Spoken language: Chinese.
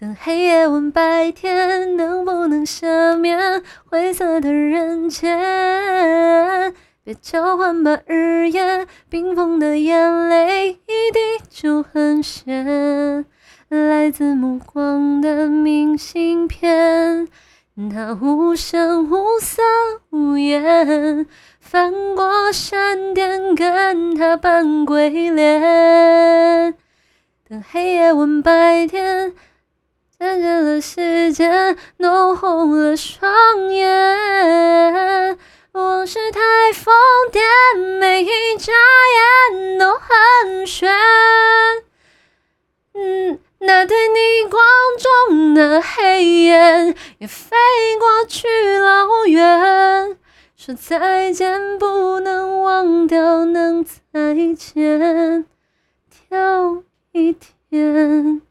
等黑夜问白天，能不能赦免灰色的人间？别交换吧，日夜冰封的眼泪，一滴就很咸。来自目光的明信片，它无声无色无言，翻过山巅，跟它扮鬼脸。等黑夜问白天。时间，弄红了双眼。往事太疯癫，每一眨眼都很悬。嗯，那对逆光中的黑眼也飞过去老远。说再见，不能忘掉，能再见，挑一天。